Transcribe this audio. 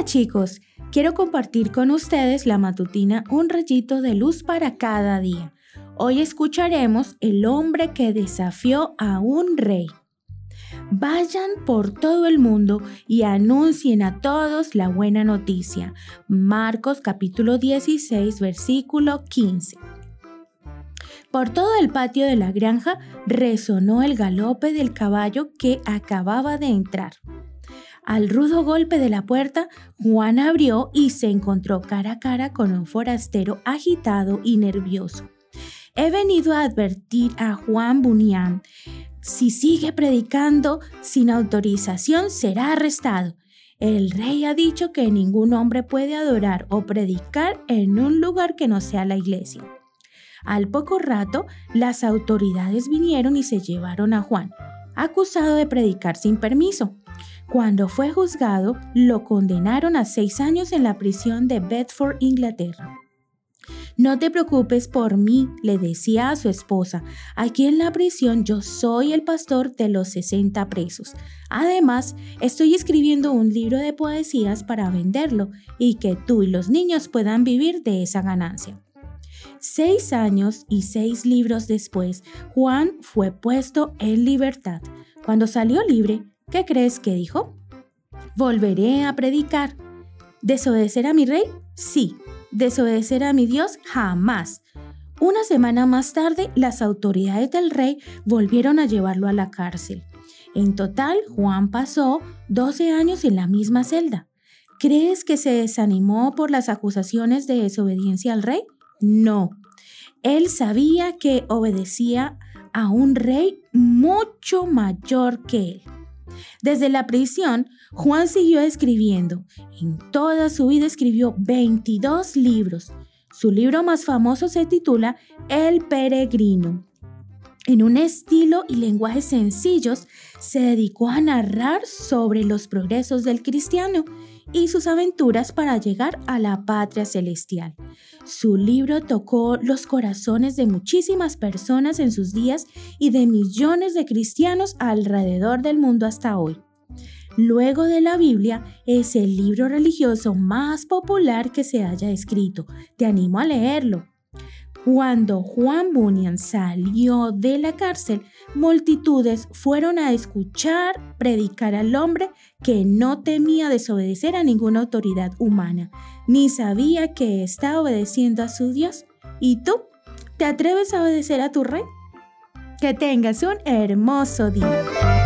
Hola chicos, quiero compartir con ustedes la matutina Un rayito de luz para cada día. Hoy escucharemos El hombre que desafió a un rey. Vayan por todo el mundo y anuncien a todos la buena noticia. Marcos capítulo 16 versículo 15. Por todo el patio de la granja resonó el galope del caballo que acababa de entrar. Al rudo golpe de la puerta, Juan abrió y se encontró cara a cara con un forastero agitado y nervioso. He venido a advertir a Juan Bunyan. Si sigue predicando sin autorización, será arrestado. El rey ha dicho que ningún hombre puede adorar o predicar en un lugar que no sea la iglesia. Al poco rato, las autoridades vinieron y se llevaron a Juan, acusado de predicar sin permiso. Cuando fue juzgado, lo condenaron a seis años en la prisión de Bedford, Inglaterra. No te preocupes por mí, le decía a su esposa. Aquí en la prisión yo soy el pastor de los 60 presos. Además, estoy escribiendo un libro de poesías para venderlo y que tú y los niños puedan vivir de esa ganancia. Seis años y seis libros después, Juan fue puesto en libertad. Cuando salió libre, ¿qué crees que dijo? Volveré a predicar. ¿Desobedecer a mi rey? Sí. ¿Desobedecer a mi Dios? Jamás. Una semana más tarde, las autoridades del rey volvieron a llevarlo a la cárcel. En total, Juan pasó 12 años en la misma celda. ¿Crees que se desanimó por las acusaciones de desobediencia al rey? No, él sabía que obedecía a un rey mucho mayor que él. Desde la prisión, Juan siguió escribiendo. En toda su vida escribió 22 libros. Su libro más famoso se titula El Peregrino. En un estilo y lenguaje sencillos, se dedicó a narrar sobre los progresos del cristiano y sus aventuras para llegar a la patria celestial. Su libro tocó los corazones de muchísimas personas en sus días y de millones de cristianos alrededor del mundo hasta hoy. Luego de la Biblia, es el libro religioso más popular que se haya escrito. Te animo a leerlo. Cuando Juan Bunyan salió de la cárcel, multitudes fueron a escuchar predicar al hombre que no temía desobedecer a ninguna autoridad humana, ni sabía que estaba obedeciendo a su Dios. ¿Y tú? ¿Te atreves a obedecer a tu rey? Que tengas un hermoso día.